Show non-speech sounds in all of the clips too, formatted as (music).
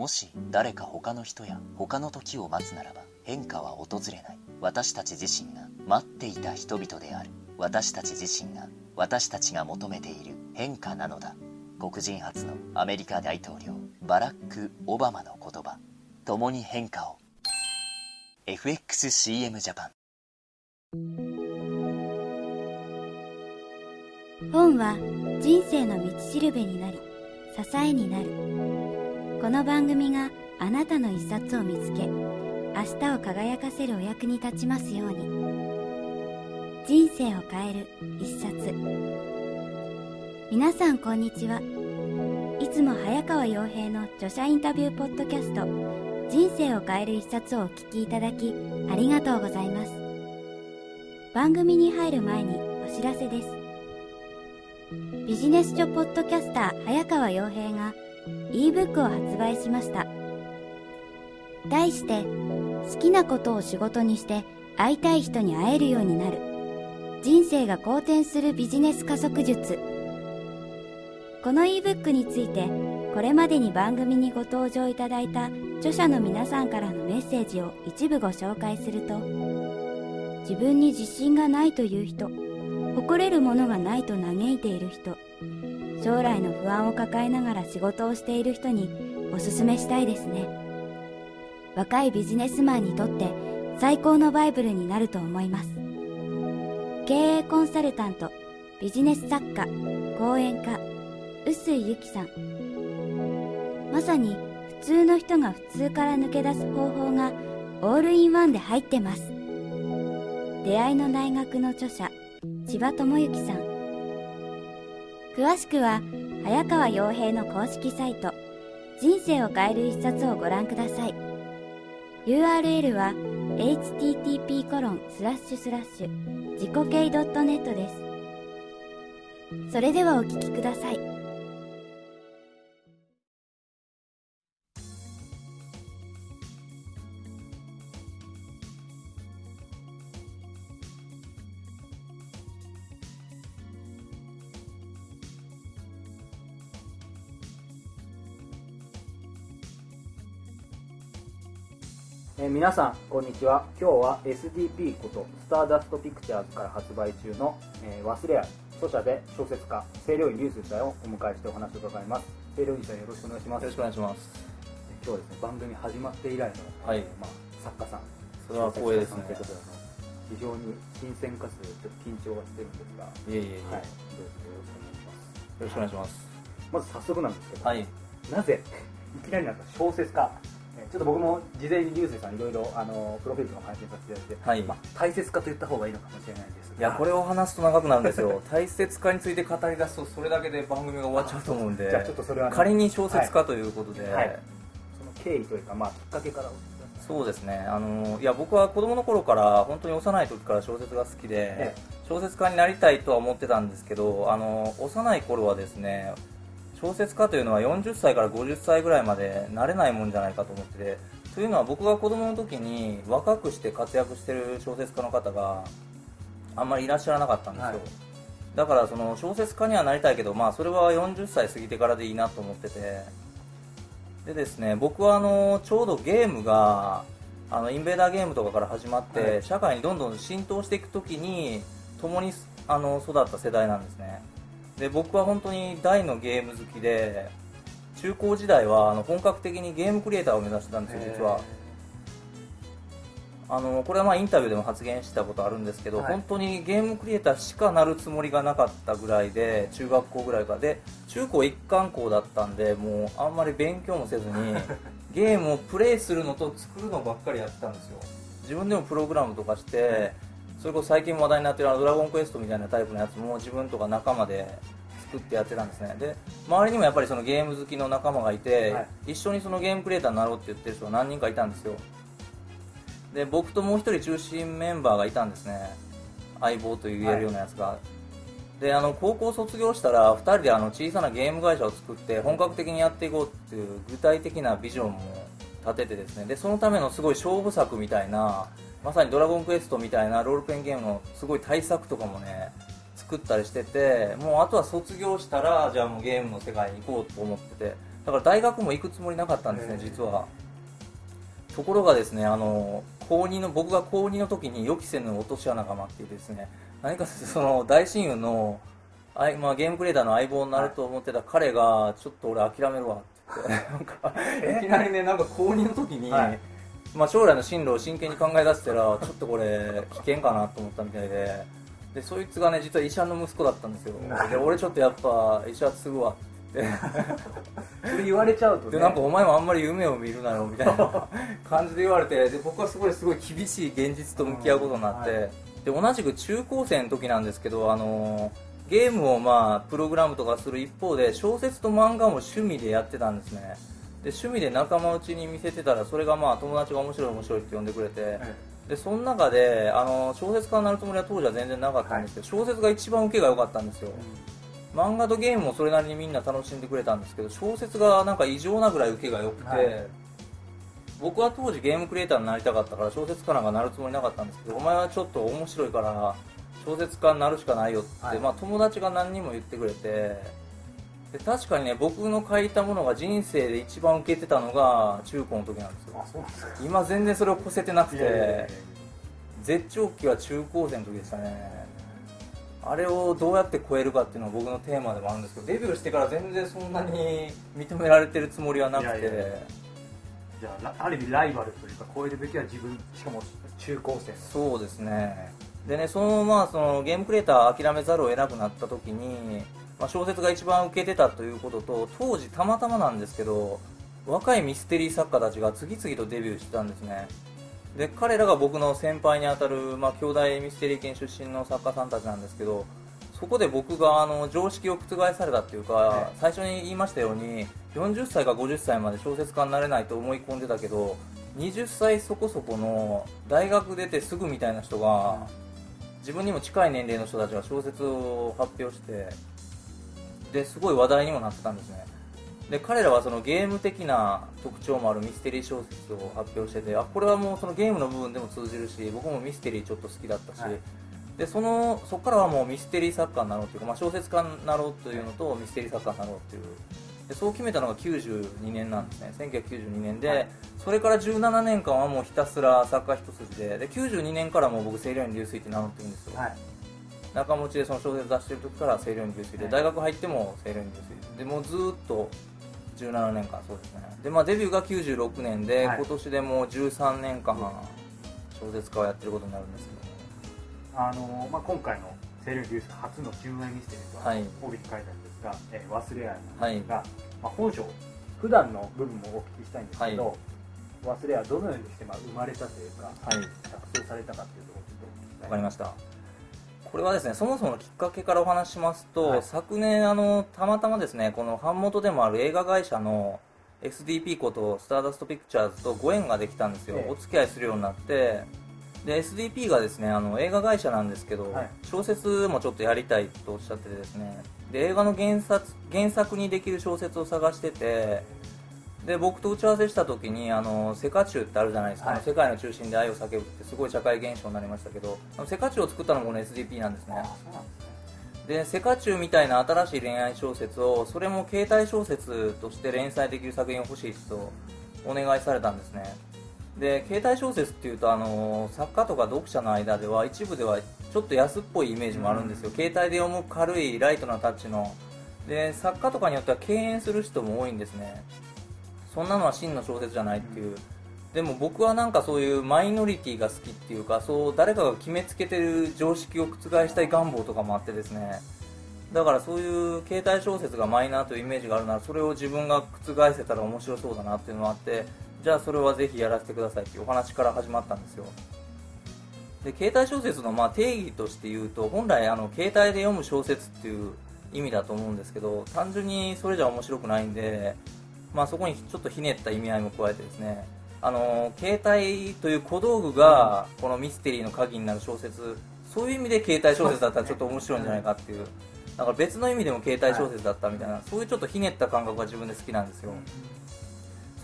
もし誰か他の人や他の時を待つならば変化は訪れない。私たち自身が待っていた人々である。私たち自身が私たちが求めている変化なのだ。黒人初のアメリカ大統領バラック・オバマの言葉。共に変化を。FXCM ジャパン。本は人生の道しるべになり支えになる。この番組があなたの一冊を見つけ明日を輝かせるお役に立ちますように。人生を変える一冊。皆さんこんにちは。いつも早川洋平の著者インタビューポッドキャスト人生を変える一冊をお聞きいただきありがとうございます。番組に入る前にお知らせです。ビジネス書ポッドキャスター早川洋平が ebook を発売しました。題して好きなことを仕事にして会いたい人に会えるようになる。人生が好転するビジネス加速術。この ebook についてこれまでに番組にご登場いただいた著者の皆さんからのメッセージを一部ご紹介すると自分に自信がないという人誇れるものがないと嘆いている人将来の不安を抱えながら仕事をしている人におすすめしたいですね。若いビジネスマンにとって最高のバイブルになると思います。経営コンサルタントビジネス作家講演家臼井由紀さん。まさに普通の人が普通から抜け出す方法がオールインワンで入ってます。出会いの大学の著者千葉智之さん。詳しくは早川洋平の公式サイト人生を変える一冊をご覧ください。URL は http コロンスラッシュスラッシュ自己系 .net です。それではお聞きください。皆さんこんにちは。今日は SDP ことスターダストピクチャーズから発売中の「えー忘れある」著者で小説家清涼院流水さんをお迎えしてお話を伺います。清涼院さんよろしくお願いします。よろしくお願いします。今日はですね番組始まって以来の、はい。えーまあ、作家さん。それは光栄ですね。ということで非常に新鮮かつちょっと緊張はしてるんですが。いえいえいえ、はい。どうぞよろしくお願いします。よろしくお願いします。まず早速なんですけど、はい。なぜいきなりなんか小説家えーちょっと僕も事前に流星さんいろいろあのプロフィールとか拝見させていただいて、はい。まあ、大切かと言った方がいいのかもしれないですが。いや、これを話すと長くなるんですよ。(laughs) 大切化について語り出すと、それだけで番組が終わっちゃうと思うんで、じゃあちょっとそれはね仮に小説家ということで、はい。その経緯というか、まあ、きっかけからそうですね。あの、いや、僕は子供の頃から、本当に幼い時から小説が好きで、え。小説家になりたいとは思ってたんですけど、あの、幼い頃はですね、小説家というのは40歳から50歳ぐらいまでなれないもんじゃないかと思ってて、というのは僕が子供の時に若くして活躍してる小説家の方があんまりいらっしゃらなかったんですよ、はい。だからその小説家にはなりたいけど、まあ、それは40歳過ぎてからでいいなと思ってて。でですね僕はあのちょうどゲームがあのインベーダーゲームとかから始まって、はい。社会にどんどん浸透していく時に共にあの育った世代なんですねで僕は本当に大のゲーム好きで中高時代はあの本格的にゲームクリエイターを目指してたんですよ実は。あのこれはまあインタビューでも発言したことあるんですけど、はい。本当にゲームクリエイターしかなるつもりがなかったぐらいで中学校ぐらいから。で中高一貫校だったんでもうあんまり勉強もせずに (laughs) ゲームをプレイするのと作るのばっかりやってたんですよ。自分でもプログラムとかしてそれこそ最近話題になってるあのドラゴンクエストみたいなタイプのやつも自分とか仲間で作ってやってたんですね。で周りにもやっぱりそのゲーム好きの仲間がいて、はい。一緒にそのゲームクリエイターになろうって言ってる人が何人かいたんですよ。で僕ともう一人中心メンバーがいたんですね。相棒と言えるようなやつが、であの高校卒業したら2人であの小さなゲーム会社を作って本格的にやっていこうっていう具体的なビジョンも立ててですね。でそのためのすごい勝負作みたいなまさに「ドラゴンクエスト」みたいなロールプレインゲームのすごい対策とかもね作ったりしててもうあとは卒業したらじゃあもうゲームの世界に行こうと思ってて。だから大学も行くつもりなかったんですね、実は。ところがですねあの高2の僕が高2の時に予期せぬ落とし穴が待っていてですね何か (laughs) その大親友のあい、まあ、ゲームクリエイターの相棒になると思ってた彼がちょっと俺諦めるわって言って (laughs) なんかいきなりねなんか高2の時に、はい。まあ、将来の進路を真剣に考え出したらちょっとこれ危険かなと思ったみたいででそいつがね実は医者の息子だったんですよ。で俺ちょっとやっぱ医者継ぐわって。(laughs) それ言われちゃうとね。でなんかお前もあんまり夢を見るなよみたいな (laughs) 感じで言われてで僕はすごいすごい厳しい現実と向き合うことになって、うんはで同じく中高生の時なんですけどあのゲームをまあプログラムとかする一方で小説と漫画も趣味でやってたんですね。で趣味で仲間内に見せてたらそれがまあ友達が面白い面白いって呼んでくれて、えでその中であの小説家になるつもりは当時は全然なかったんですけど、小説が一番受けが良かったんですよ、漫画とゲームもそれなりにみんな楽しんでくれたんですけど小説がなんか異常なぐらい受けが良くて、はい。僕は当時ゲームクリエイターになりたかったから小説家なんかなるつもりなかったんですけどお前はちょっと面白いから小説家になるしかないよって、はい。まあ、友達が何人も言ってくれてで確かにね僕の書いたものが人生で一番受けてたのが中高の時なんですよ。あそうなんですか。今全然それを越せてなくて絶頂期は中高生の時でしたね。あれをどうやって超えるかっていうのが僕のテーマでもあるんですけどデビューしてから全然そんなに認められてるつもりはなくて。じゃあらある意味ライバルというか超えるべきは自分しかも中高生の。そうですね。でねそのまあそのゲームクリエイター諦めざるを得なくなった時に、まあ、小説が一番受けてたということと当時たまたまなんですけど若いミステリー作家たちが次々とデビューしてたんですね。で彼らが僕の先輩にあたる、まあ、兄弟ミステリー圏出身の作家さんたちなんですけどそこで僕があの常識を覆されたっていうか、はい。最初に言いましたように40歳か50歳まで小説家になれないと思い込んでたけど20歳そこそこの大学出てすぐみたいな人が自分にも近い年齢の人たちが小説を発表してですごい話題にもなってたんですね。で彼らはそのゲーム的な特徴もあるミステリー小説を発表しててあこれはもうそのゲームの部分でも通じるし僕もミステリーちょっと好きだったし、はい。でそのそこからはもうミステリー作家になろうというか、まあ、小説家になろうというのとミステリー作家になろうという。でそう決めたのが92年なんですね。1992年で、はい。それから17年間はもうひたすら作家一筋でで92年からもう僕清涼院流水って名乗ってるんですよ、はい中持ちでその小説出してる時から清涼院流水で、はい。大学入っても清涼院流水でもうずーっと17年間そうですね。で、まあ、デビューが96年で、はい。今年でもう13年間小説家をやってることになるんですけど。もあのまあ、今回の「セールニュース」初の純愛ミステリーとははい。帯に書いてあるんですが「えー忘れ愛」はいなんですが、まあ、本書普段の部分もお聞きしたいんですけど、忘れ愛どのようにしてまあ生まれたというか、はい。作成されたかっていうところをちょっとお聞きしたい。わかりましたこれはですねそもそものきっかけからお話ししますと、はい。昨年あのたまたまですねこの版元でもある映画会社の SDP ことスターダストピクチャーズとご縁ができたんですよ、ええ。お付き合いするようになって。で SDP がですねあの映画会社なんですけど、はい。小説もちょっとやりたいとおっしゃっててですね。で映画の原作原作にできる小説を探しててで僕と打ち合わせした時にあのセカチュウってあるじゃないですか、はい。世界の中心で愛を叫ぶってすごい社会現象になりましたけどセカチュウを作ったのもこの SDP なんですね。ですね。でセカチュウみたいな新しい恋愛小説をそれも携帯小説として連載できる作品を欲しいとお願いされたんですね。で携帯小説っていうとあの作家とか読者の間では一部ではちょっと安っぽいイメージもあるんですよ、携帯で読む軽いライトなタッチの。で作家とかによっては敬遠する人も多いんですねそんなのは真の小説じゃないっていう、でも僕はなんかそういうマイノリティが好きっていうかそう誰かが決めつけてる常識を覆したい願望とかもあってですね。だからそういう携帯小説がマイナーというイメージがあるならそれを自分が覆せたら面白そうだなっていうのがあってじゃあそれはぜひやらせてくださいっていうお話から始まったんですよ。で携帯小説のま定義として言うと本来あの携帯で読む小説っていう意味だと思うんですけど単純にそれじゃ面白くないんで、まあ、そこにちょっとひねった意味合いも加えてですね。あの携帯という小道具がこのミステリーの鍵になる小説。そういう意味で携帯小説だったらちょっと面白いんじゃないかっていう。だから別の意味でも携帯小説だったみたいな、そういうちょっとひねった感覚が自分で好きなんですよ、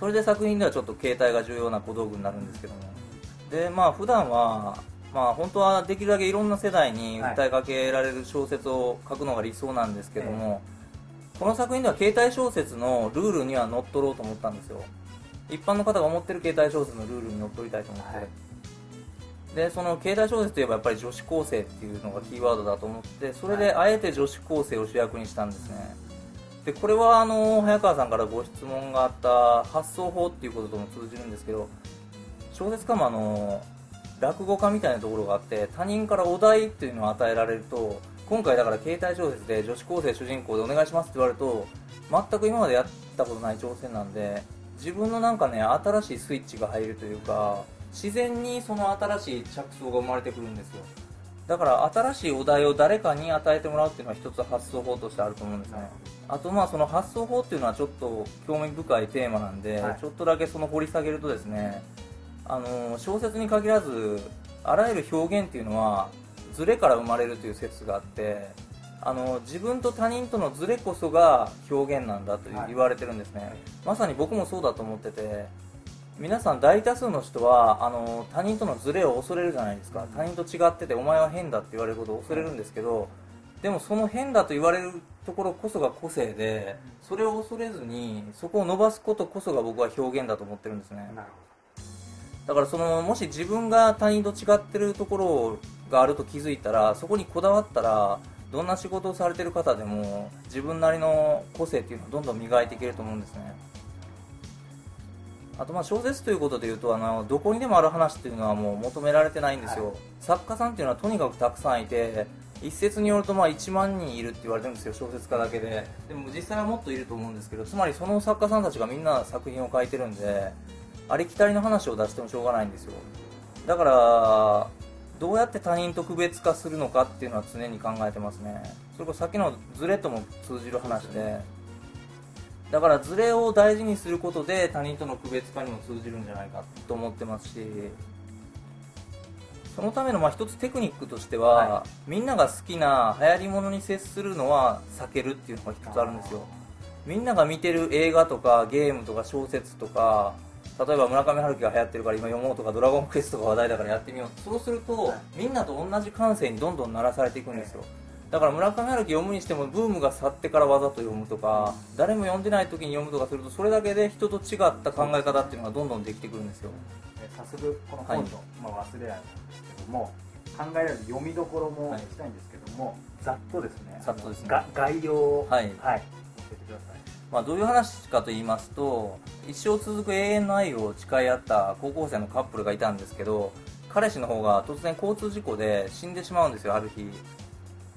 それで作品ではちょっと携帯が重要な小道具になるんですけども。でまあ普段はまあ本当はできるだけいろんな世代に訴えかけられる小説を書くのが理想なんですけども、この作品では携帯小説のルールには乗っ取ろうと思ったんですよ。一般の方が思ってる携帯小説のルールに乗っ取りたいと思って、はい。でその携帯小説といえばやっぱり女子高生っていうのがキーワードだと思ってそれであえて女子高生を主役にしたんですね。でこれはあの早川さんからご質問があった発想法っていうこととも通じるんですけど小説家もあの落語家みたいなところがあって他人からお題っていうのを与えられると今回だから携帯小説で女子高生主人公でお願いしますって言われると全く今までやったことない挑戦なんで自分のなんかね新しいスイッチが入るというか自然にその新しい着想が生まれてくるんですよ。だから新しいお題を誰かに与えてもらうっていうのは一つ発想法としてあると思うんですね。あとまあその発想法っていうのはちょっと興味深いテーマなんで、はい、ちょっとだけその掘り下げるとですねあの小説に限らずあらゆる表現っていうのはズレから生まれるという説があってあの自分と他人とのズレこそが表現なんだと言われてるんですね、はい、まさに僕もそうだと思ってて皆さん大多数の人はあの他人とのズレを恐れるじゃないですか。他人と違っててお前は変だって言われることを恐れるんですけどでもその変だと言われるところこそが個性でそれを恐れずにそこを伸ばすことこそが僕は表現だと思ってるんですね。だからそのもし自分が他人と違ってるところがあると気づいたらそこにこだわったらどんな仕事をされてる方でも自分なりの個性っていうのをどんどん磨いていけると思うんですね。あとまあ小説ということでいうとあのどこにでもある話っていうのはもう求められてないんですよ、はい、作家さんっていうのはとにかくたくさんいて一説によるとまあ1万人いるって言われてるんですよ小説家だけで。でも実際はもっといると思うんですけどつまりその作家さんたちがみんな作品を書いてるんでありきたりの話を出してもしょうがないんですよ。だからどうやって他人と区別化するのかっていうのは常に考えてますね。それこそさっきのズレとも通じる話で。だからズレを大事にすることで他人との区別化にも通じるんじゃないかと思ってますしそのためのまあ一つテクニックとしては、はい、みんなが好きな流行りものに接するのは避けるっていうのが一つあるんですよ。みんなが見てる映画とかゲームとか小説とか例えば村上春樹が流行ってるから今読もうとかドラゴンクエストが話題だからやってみよう。そうすると、はい、みんなと同じ感性にどんどん鳴らされていくんですよ、だから村上春樹読むにしてもブームが去ってからわざと読むとか誰も読んでない時に読むとかするとそれだけで人と違った考え方っていうのがどんどんできてくるんですよ。早速この本の、はい、まあ、忘れないんですけども考えられる読みどころもしたいんですけども、はい、ざっとですね。ざっとですね。概要を、はい、はい、教えてくださいまあ、どういう話かと言いますと一生続く永遠の愛を誓い合った高校生のカップルがいたんですけど彼氏の方が突然交通事故で死んでしまうんですよある日。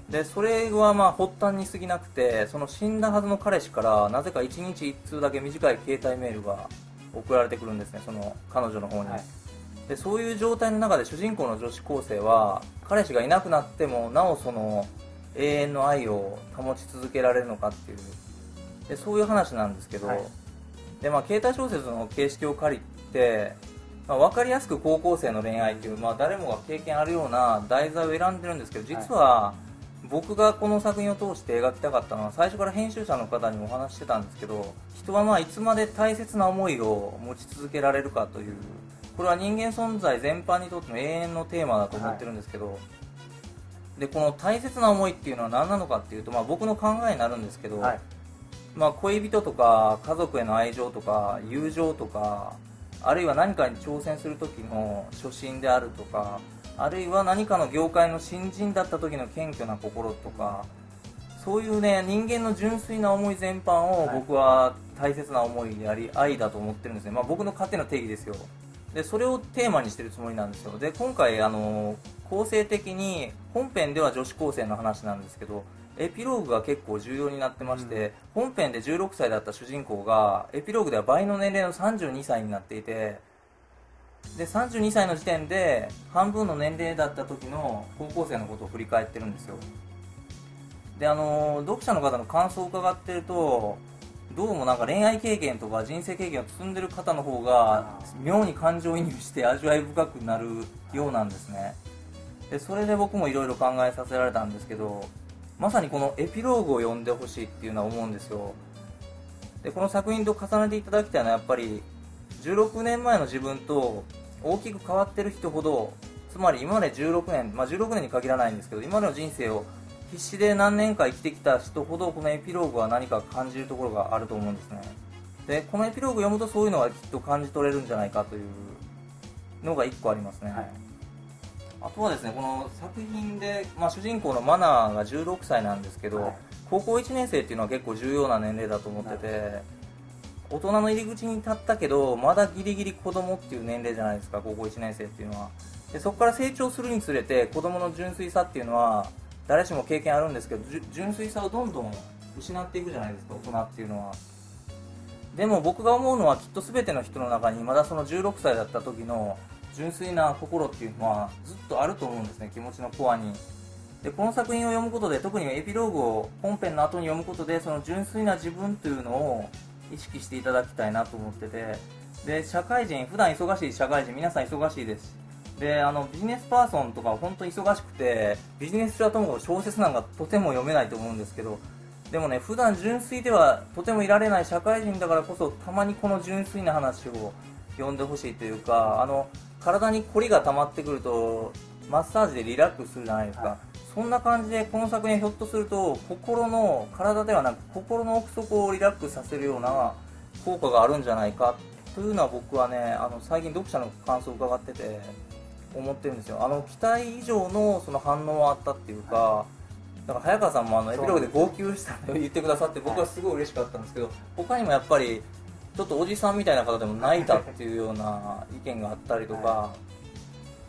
でそれはまあ発端に過ぎなくてその死んだはずの彼氏からなぜか1日1通だけ短い携帯メールが送られてくるんですねその彼女の方に、はい、でそういう状態の中で主人公の女子高生は彼氏がいなくなってもなおその永遠の愛を保ち続けられるのかっていうでそういう話なんですけど、はい、でまあ、携帯小説の形式を借りて、まあ、分かりやすく高校生の恋愛っていう、まあ、誰もが経験あるような題材を選んでるんですけど実は、はい僕がこの作品を通して描きたかったのは最初から編集者の方にもお話してたんですけど人はまあいつまで大切な思いを持ち続けられるかというこれは人間存在全般にとっての永遠のテーマだと思ってるんですけど、はい、でこの大切な思いっていうのは何なのかっていうと、まあ、僕の考えになるんですけど、はい、まあ、恋人とか家族への愛情とか友情とかあるいは何かに挑戦する時の初心であるとかあるいは何かの業界の新人だった時の謙虚な心とかそういうね人間の純粋な思い全般を僕は大切な思いであり愛だと思ってるんですね、まあ、僕の勝手な定義ですよ。でそれをテーマにしてるつもりなんですよ。で今回あの構成的に本編では女子高生の話なんですけどエピローグが結構重要になってまして、うん、本編で16歳だった主人公がエピローグでは倍の年齢の32歳になっていてで32歳の時点で半分の年齢だった時の高校生のことを振り返ってるんですよ。であの読者の方の感想を伺ってるとどうもなんか恋愛経験とか人生経験を積んでる方の方が妙に感情移入して味わい深くなるようなんですね。でそれで僕もいろいろ考えさせられたんですけどまさにこのエピローグを読んでほしいっていうのは思うんですよ。でこの作品と重ねていただきたいのはやっぱり16年前の自分と大きく変わってる人ほどつまり今まで16年、まあ、16年に限らないんですけど今までの人生を必死で何年か生きてきた人ほどこのエピローグは何か感じるところがあると思うんですね。でこのエピローグ読むとそういうのがきっと感じ取れるんじゃないかというのが1個ありますね、はい。あとはですねこの作品で、まあ、主人公のマナーが16歳なんですけど、はい。高校1年生っていうのは結構重要な年齢だと思ってて大人の入り口に立ったけどまだギリギリ子供っていう年齢じゃないですか高校1年生っていうのは。でそこから成長するにつれて子供の純粋さっていうのは誰しも経験あるんですけど純粋さをどんどん失っていくじゃないですか大人っていうのは。でも僕が思うのはきっと全ての人の中にまだその16歳だった時の純粋な心っていうのはずっとあると思うんですね気持ちのコアに。でこの作品を読むことで特にエピローグを本編の後に読むことでその純粋な自分というのを意識していただきたいなと思ってて。で社会人普段忙しい社会人皆さん忙しいです。であのビジネスパーソンとか本当に忙しくてビジネス書はともかく小説なんかとても読めないと思うんですけどでもね普段純粋ではとてもいられない社会人だからこそたまにこの純粋な話を読んでほしいというかあの体に凝りが溜まってくるとマッサージでリラックスするじゃないですか、はい。そんな感じでこの作品はひょっとすると心の体ではなく心の奥底をリラックスさせるような効果があるんじゃないか。というのは僕はねあの最近読者の感想を伺ってて思ってるんですよ。あの期待以上のその反応はあったっていうか、だから早川さんもあのエピローグで号泣したのを言ってくださって僕はすごい嬉しかったんですけど他にもやっぱりちょっとおじさんみたいな方でも泣いたっていうような意見があったりとか、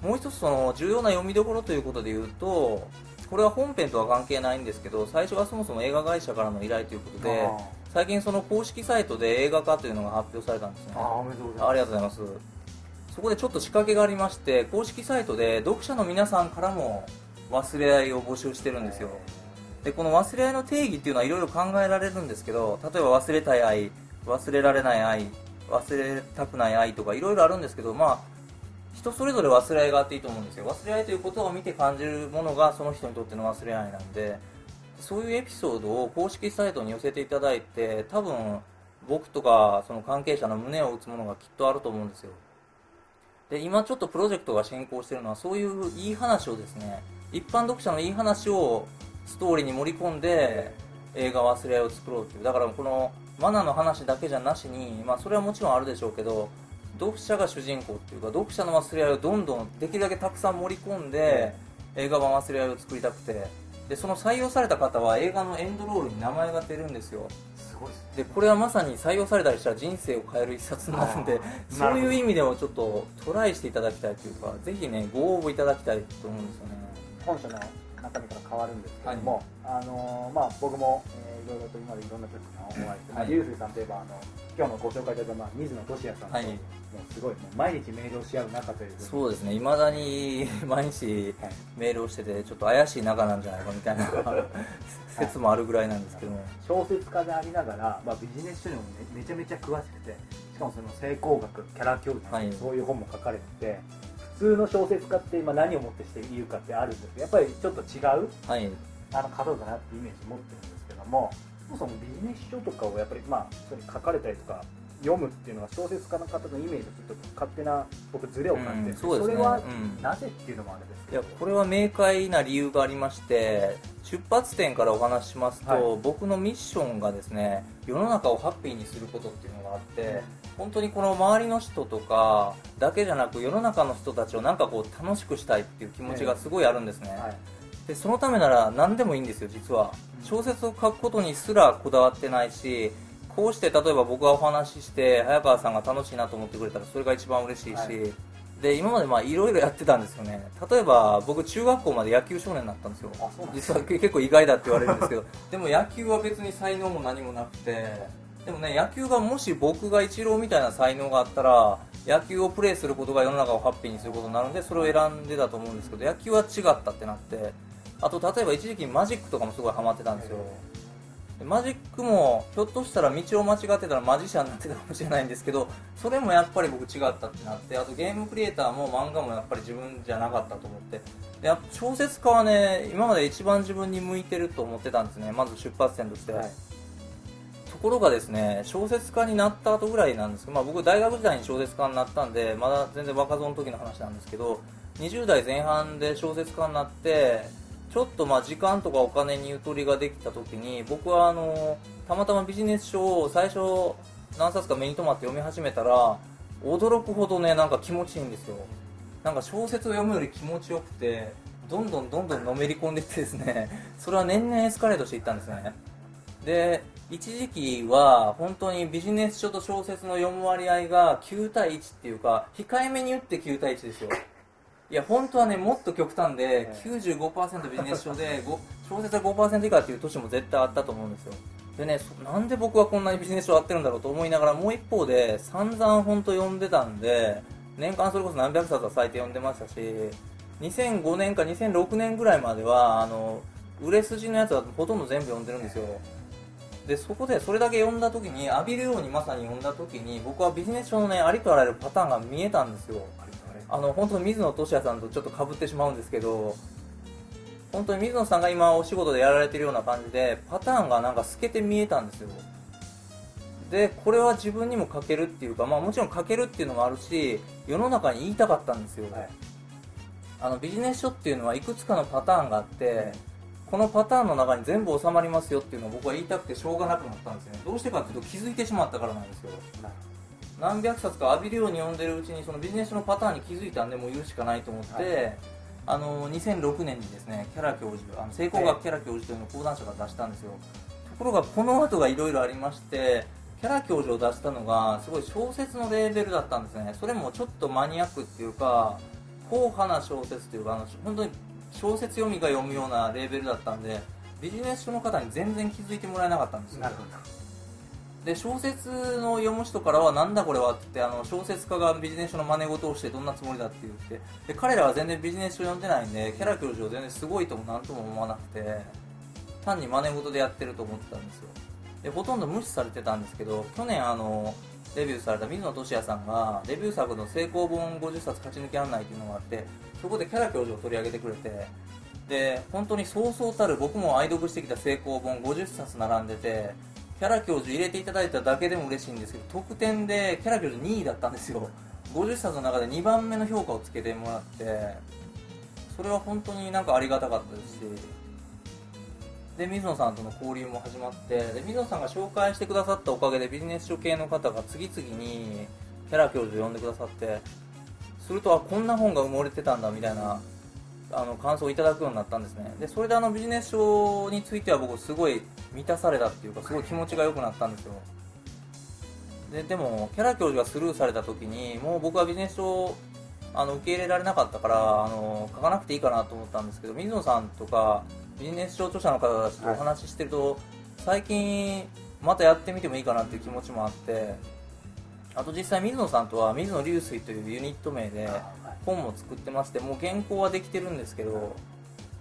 もう一つその重要な読みどころということで言うとこれは本編とは関係ないんですけど最初はそもそも映画会社からの依頼ということで最近その公式サイトで映画化というのが発表されたんですね。あありがとうございます。そこでちょっと仕掛けがありまして公式サイトで読者の皆さんからも忘れ合いを募集してるんですよ。でこの忘れ合いの定義っていうのはいろいろ考えられるんですけど例えば忘れたい愛忘れられない愛忘れたくない愛とかいろいろあるんですけどまあ人それぞれ忘れ合いがあっていいと思うんですよ。忘れ合いということを見て感じるものがその人にとっての忘れ合いなんでそういうエピソードを公式サイトに寄せていただいて多分僕とかその関係者の胸を打つものがきっとあると思うんですよ。で今ちょっとプロジェクトが進行してるのはそういういい話をですね一般読者のいい話をストーリーに盛り込んで映画忘れ合いを作ろうっていう。だからこのマナの話だけじゃなしに、まあ、それはもちろんあるでしょうけど読者が主人公っていうか読者の忘れ合いをどんどんできるだけたくさん盛り込んで、映画版忘れ合いを作りたくて。でその採用された方は映画のエンドロールに名前が出るんですよ。すごいですね。でこれはまさに採用されたりしたら人生を変える一冊に (laughs) なるんでそういう意味でもちょっとトライしていただきたいというかぜひねご応募いただきたいと思うんですよね。本書の中身から変わるんですけども、あのーまあ、僕も、えーいろいろと今までいろんな時にお会いして、まあ、はい。リュウスイさんといえばあの今日のご紹介いただいた、まあ、水野俊也さんと、はい。もうすごいもう毎日メールをし合う仲というそうですね。いまだに毎日はいメールをしててちょっと怪しい仲なんじゃないかみたいな説もあるぐらいなんですけども。小説家でありながら、まあ、ビジネス書にもめめちゃめちゃ詳しくてしかもその成功学キャラ教育、はい。そういう本も書かれてて普通の小説家って今何をもってして言うかってあるんですけどやっぱりちょっと違うはい。あの方だなってイメージ持ってるんですけどもそもそもビジネス書とかをやっぱりまあそれ書かれたりとか読むっていうのは小説家の方のイメージとちょっと勝手な僕ズレを感じてうんそね。れはうん。なぜっていうのもあれですいけどやこれは明快な理由がありまして出発点からお話ししますと、はい。僕のミッションがですね世の中をハッピーにすることっていうのがあって本当にこの周りの人とかだけじゃなく世の中の人たちをなんかこう楽しくしたいっていう気持ちがすごいあるんですね、はい。でそのためなら何でもいいんですよ実は。小説を書くことにすらこだわってないしこうして例えば僕がお話しして早川さんが楽しいなと思ってくれたらそれが一番嬉しいし、はい。で今までまあいろいろやってたんですよね。例えば僕中学校まで野球少年だったんですよ。実は結構意外だって言われるんですけど。(laughs) でも野球は別に才能も何もなくてでもね野球がもし僕がイチローみたいな才能があったら野球をプレーすることが世の中をハッピーにすることになるんでそれを選んでたと思うんですけど野球は違ったってなってあと例えば一時期マジックとかもすごいハマってたんですよ。でマジックもひょっとしたら道を間違ってたらマジシャンになってたかもしれないんですけどそれもやっぱり僕違ったってなってあとゲームクリエイターも漫画もやっぱり自分じゃなかったと思ってでやっぱ小説家はね今まで一番自分に向いてると思ってたんですね。まず出発点として、は。い。ところがですね小説家になった後ぐらいなんですけど、まあ、僕大学時代に小説家になったんでまだ全然若造の時の話なんですけど20代前半で小説家になってちょっとまあ時間とかお金にゆとりができた時に僕はあのたまたまビジネス書を最初何冊か目に留まって読み始めたら驚くほどねなんか気持ちいいんですよ。なんか小説を読むより気持ちよくてどんどんどんどんのめり込んでいってですね (laughs) それは年々エスカレートしていったんですね。で一時期は本当にビジネス書と小説の読む割合が9対1っていうか控えめに言って9対1ですよ。いや本当はねもっと極端で95%ビジネス書で (laughs) 5小説は5%以下っていう年も絶対あったと思うんですよ。でねそなんで僕はこんなにビジネス書合ってるんだろうと思いながらもう一方で散々本当読んでたんで年間それこそ何百冊は最低読んでましたし2005年か2006年ぐらいまではあの売れ筋のやつはほとんど全部読んでるんですよ。でそこでそれだけ読んだ時に浴びるようにまさに読んだ時に僕はビジネス書のねありとあらゆるパターンが見えたんですよ。あの本当に水野俊也さんとちょっとかぶってしまうんですけど本当に水野さんが今お仕事でやられてるような感じでパターンがなんか透けて見えたんですよ。でこれは自分にも書けるっていうか、まあ、もちろん書けるっていうのもあるし世の中に言いたかったんですよ、はい。あのビジネス書っていうのはいくつかのパターンがあってこのパターンの中に全部収まりますよっていうのを僕は言いたくてしょうがなくなったんですよね。どうしてかっていうと気づいてしまったからなんですよ何百冊か浴びるように読んでるうちにそのビジネス書のパターンに気づいたんでもう言うしかないと思って、はい。あの2006年にですねキャラ教授あの成功学キャラ教授というのを講談社が出したんですよ。ところがこの後がいろいろありましてキャラ教授を出したのがすごい小説のレーベルだったんですね。それもちょっとマニアックっていうか硬派な小説っていうかあの本当に小説読みが読むようなレーベルだったんでビジネス書の方に全然気づいてもらえなかったんですよ。なるほで小説の読む人からはなんだこれはって言ってあの小説家がビジネス書の真似事をしてどんなつもりだって言ってで彼らは全然ビジネス書読んでないんでキャラ教授を全然すごいともなんとも思わなくて単に真似事でやってると思ってたんですよ。でほとんど無視されてたんですけど去年あのデビューされた水野俊也さんがデビュー作の成功本50冊勝ち抜き案内っていうのがあってそこでキャラ教授を取り上げてくれてで本当にそうそうたる僕も愛読してきた成功本50冊並んでてキャラ教授入れていただいただけでも嬉しいんですけど得点でキャラ教授2位だったんですよ。50冊の中で2番目の評価をつけてもらってそれは本当になんかありがたかったですし。で水野さんとの交流も始まってで水野さんが紹介してくださったおかげでビジネス書系の方が次々にキャラ教授を呼んでくださってするとあこんな本が埋もれてたんだみたいなあの感想をいただくようになったんですね。でそれであのビジネス書については僕すごい満たされたっていうかすごい気持ちが良くなったんですよ。ででもキャラ教授がスルーされた時にもう僕はビジネス書をあの受け入れられなかったからあの書かなくていいかなと思ったんですけど水野さんとかビジネス書著者の方たちとお話ししてると、最近またやってみてもいいかなっていう気持ちもあってあと実際水野さんとは水野流水というユニット名で本も作ってましてもう原稿はできてるんですけど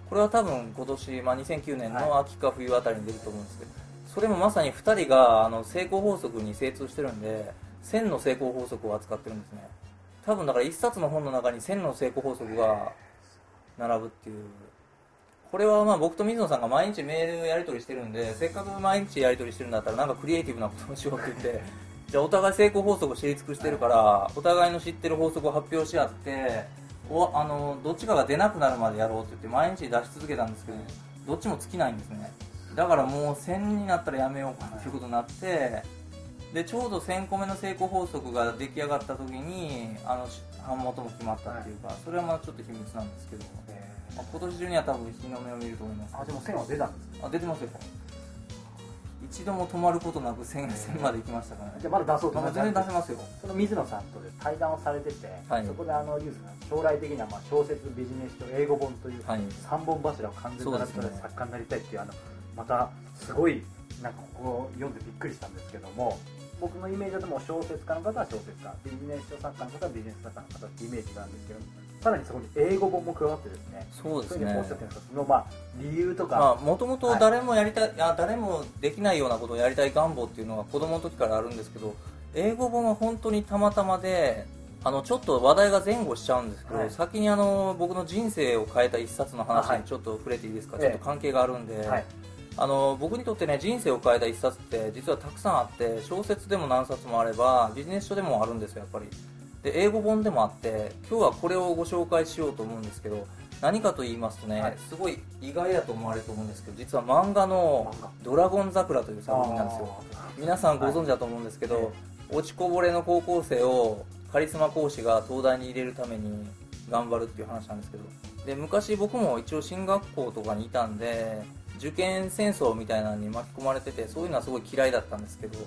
これは多分今年、まあ、2009年の秋か冬あたりに出ると思うんですけどそれもまさに2人があの成功法則に精通してるんで1000の成功法則を扱ってるんですね。多分だから1冊の本の中に1000の成功法則が並ぶっていう。これはまあ僕と水野さんが毎日メールやり取りしてるんでせっかく毎日やり取りしてるんだったらなんかクリエイティブなことをしようって言ってじゃあお互い成功法則を知り尽くしてるからお互いの知ってる法則を発表し合っておあのどっちかが出なくなるまでやろうって言って毎日出し続けたんですけどどっちも尽きないんですね。だからもう1000になったらやめようかっていうことになってでちょうど1000個目の成功法則が出来上がった時にあのし版元も決まったっていうか、それはまあちょっと秘密なんですけど、えまあ、今年中には多分日の目を見ると思います。ーあでも線は出たんですね。あ出てますよ一度も止まることなく1000線まで行きましたからね。じゃあまだ出そうとまあ全然出せますよ。その水野さんとで対談をされてて、はい。そこであのユースが将来的にはまあ小説ビジネス書英語本というはい。三本柱を完全に並べた作家になりたいっていうあのまたすごいなんかここを読んでびっくりしたんですけども僕のイメージだともう小説家の方は小説家ビジネス書作家の方はビジネス作家の方ってイメージなんですけどさらにそこに英語本も加わってですねそうですね。のまあ理由とか、まあもともと誰もやりたい、あ誰もできないようなことをやりたい願望っていうのが子供の時からあるんですけど英語本は本当にたまたまであのちょっと話題が前後しちゃうんですけど、はい。先にあの僕の人生を変えた一冊の話にちょっと触れていいですか、ええ。ちょっと関係があるんで、はい。あの僕にとってね人生を変えた一冊って実はたくさんあって小説でも何冊もあればビジネス書でもあるんですよやっぱりで英語本でもあって今日はこれをご紹介しようと思うんですけど何かと言いますとね、はい。すごい意外だと思われると思うんですけど実は漫画の漫画「ドラゴン桜」という作品なんですよ。皆さんご存知だと思うんですけど、はい。落ちこぼれの高校生をカリスマ講師が東大に入れるために頑張るっていう話なんですけどで昔僕も一応進学校とかにいたんで受験戦争みたいなのに巻き込まれててそういうのはすごい嫌いだったんですけど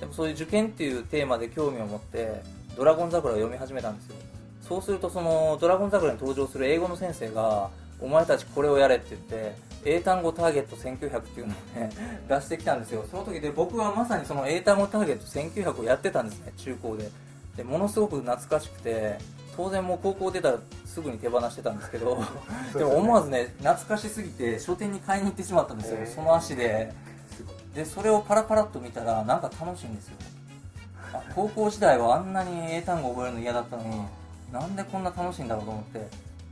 でもそういう受験っていうテーマで興味を持って「ドラゴン桜」を読み始めたんですよ。そうするとその「ドラゴン桜」に登場する英語の先生が「お前たちこれをやれ」って言って英単語ターゲット1900っていうのをね (laughs) 出してきたんですよ。その時で僕はまさにその英単語ターゲット1900をやってたんですね中高で。でものすごく懐かしくて当然もう高校出たらすぐに手放してたんですけど (laughs) でも思わずね懐かしすぎて書店に買いに行ってしまったんですよ。その足で。でそれをパラパラっと見たらなんか楽しいんですよ。あ高校時代はあんなに英単語覚えるの嫌だったのになんでこんな楽しいんだろうと思って。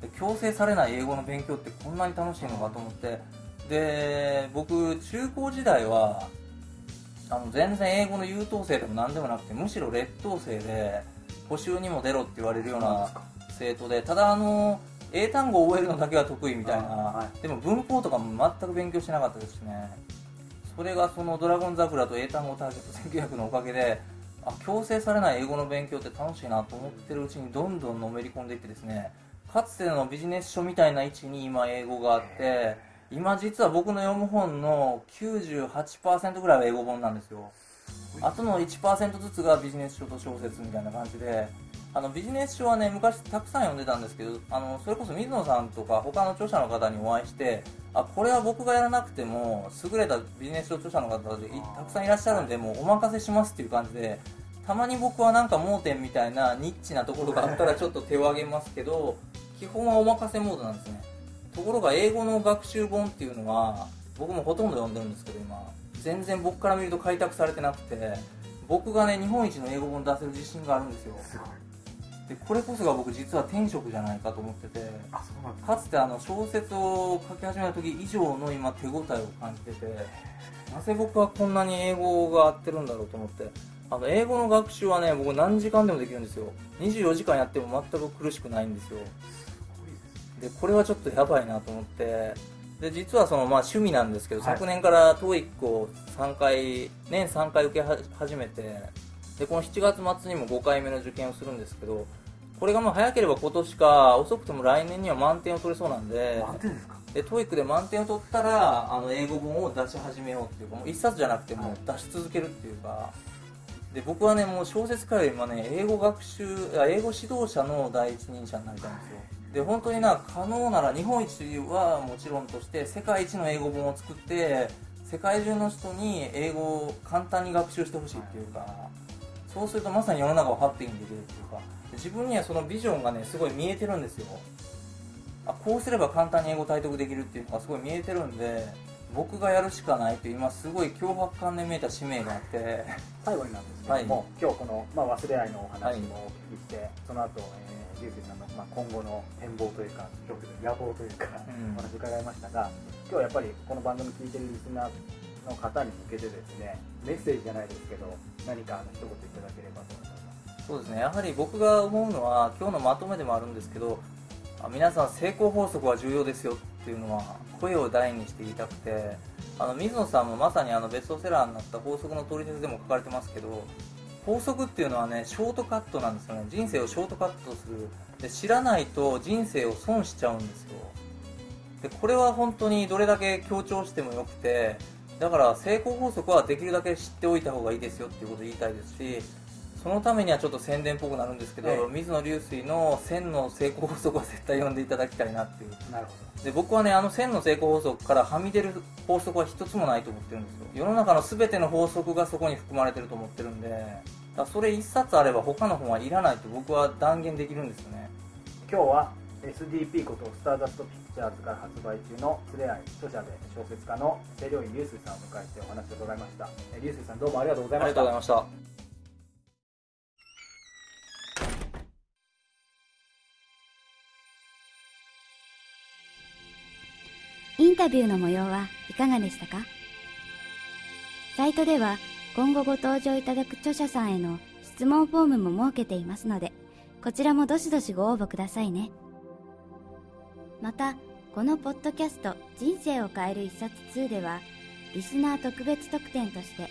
で強制されない英語の勉強ってこんなに楽しいのかと思って。で僕中高時代はあの全然英語の優等生でも何でもなくてむしろ劣等生で補習にも出ろって言われるような生徒でただあの英単語を覚えるのだけは得意みたいな、はでも文法とかも全く勉強してなかったですしね。それがその「ドラゴン桜」と英単語ターゲット1900のおかげであ強制されない英語の勉強って楽しいなと思ってるうちにどんどんのめり込んでいってですねかつてのビジネス書みたいな位置に今英語があって今実は僕の読む本の98%ぐらいは英語本なんですよ。あとの1%ずつがビジネス書と小説みたいな感じであのビジネス書はね昔たくさん読んでたんですけどあのそれこそ水野さんとか他の著者の方にお会いしてあこれは僕がやらなくても優れたビジネス書著者の方でいたくさんいらっしゃるんでもうお任せしますっていう感じでたまに僕はなんか盲点みたいなニッチなところがあったらちょっと手を挙げますけど基本はお任せモードなんですね。ところが英語の学習本っていうのは僕もほとんど読んでるんですけど今。全然僕から見ると開拓されてなくて僕がね日本一の英語本出せる自信があるんですよ。すごいでこれこそが僕実は天職じゃないかと思ってて。かつてあの小説を書き始めた時以上の今手応えを感じてて。なぜ僕はこんなに英語が合ってるんだろうと思って。あの英語の学習はね僕何時間でもできるんですよ。24時間やっても全く苦しくないんですよ。でこれはちょっとやばいなと思って。で実はそのまあ趣味なんですけど、はい。昨年から TOEIC を3回年3回受けは始めてでこの7月末にも5回目の受験をするんですけどこれがまあ早ければ今年か遅くとも来年には満点を取れそうなんで。満点ですか？で TOEIC で満点を取ったらあの英語本を出し始めようっていうかもう1冊じゃなくてもう出し続けるっていうか。で僕はねもう小説家よりもね英語学習あ英語指導者の第一人者になりたいんですよ。で本当にな可能なら日本一はもちろんとして世界一の英語本を作って世界中の人に英語を簡単に学習してほしいっていうかそうするとまさに世の中をハッピーにできるっていうかで自分にはそのビジョンがねすごい見えてるんですよ。あこうすれば簡単に英語体得できるっていうのがすごい見えてるんで僕がやるしかないという今すごい脅迫観で見えた使命があって。最後になんですけども、はい。今日この、まあ、忘れ合いのお話もお聞きして、その後、えー、リュウセイさんの、まあ、今後の展望というか野望というか、うん。お話伺いましたが今日はやっぱりこの番組聞いてるリスナーの方に向けてですねメッセージじゃないですけど何かあの一言いただければと思います。そうですね。やはり僕が思うのは今日のまとめでもあるんですけど皆さん成功法則は重要ですよっていうのは声を大にして言いたくてあの水野さんもまさにあのベストセラーになった法則の取説でも書かれてますけど法則っていうのはねショートカットなんですよね。人生をショートカットする。で知らないと人生を損しちゃうんですよ。でこれは本当にどれだけ強調してもよくてだから成功法則はできるだけ知っておいた方がいいですよっていうことを言いたいですしそのためにはちょっと宣伝っぽくなるんですけど、水野流水の1000の成功法則は絶対読んでいただきたいなっていう。なるほど。で僕はねあの1000の成功法則からはみ出る法則は一つもないと思ってるんですよ。世の中の全ての法則がそこに含まれてると思ってるんでだそれ1冊あれば他の本はいらないと僕は断言できるんですよね。今日は SDP ことスターダストピッ7月から発売中の「つれあい」著者で小説家の清涼院流水さんを迎えてお話を伺いました。流水さんどうもありがとうございました。ありがとうございました。インタビューの模様はいかがでしたか？サイトでは今後ご登場いただく著者さんへの質問フォームも設けていますので、こちらもどしどしご応募くださいね。またこのポッドキャスト「人生を変える一冊2」ではリスナー特別特典として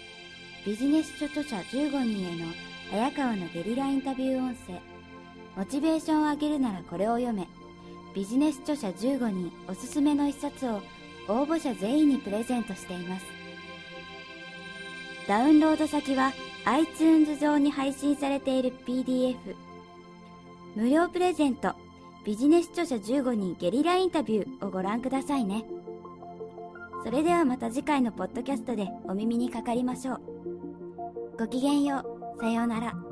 ビジネス書著者15人への早川のゲリラインタビュー音声モチベーションを上げるならこれを読めビジネス著者15人おすすめの一冊を応募者全員にプレゼントしています。ダウンロード先は iTunes 上に配信されている PDF 無料プレゼント。ビジネス著者15人ゲリラインタビューをご覧くださいね。それではまた次回のポッドキャストでお耳にかかりましょう。ごきげんよう。さようなら。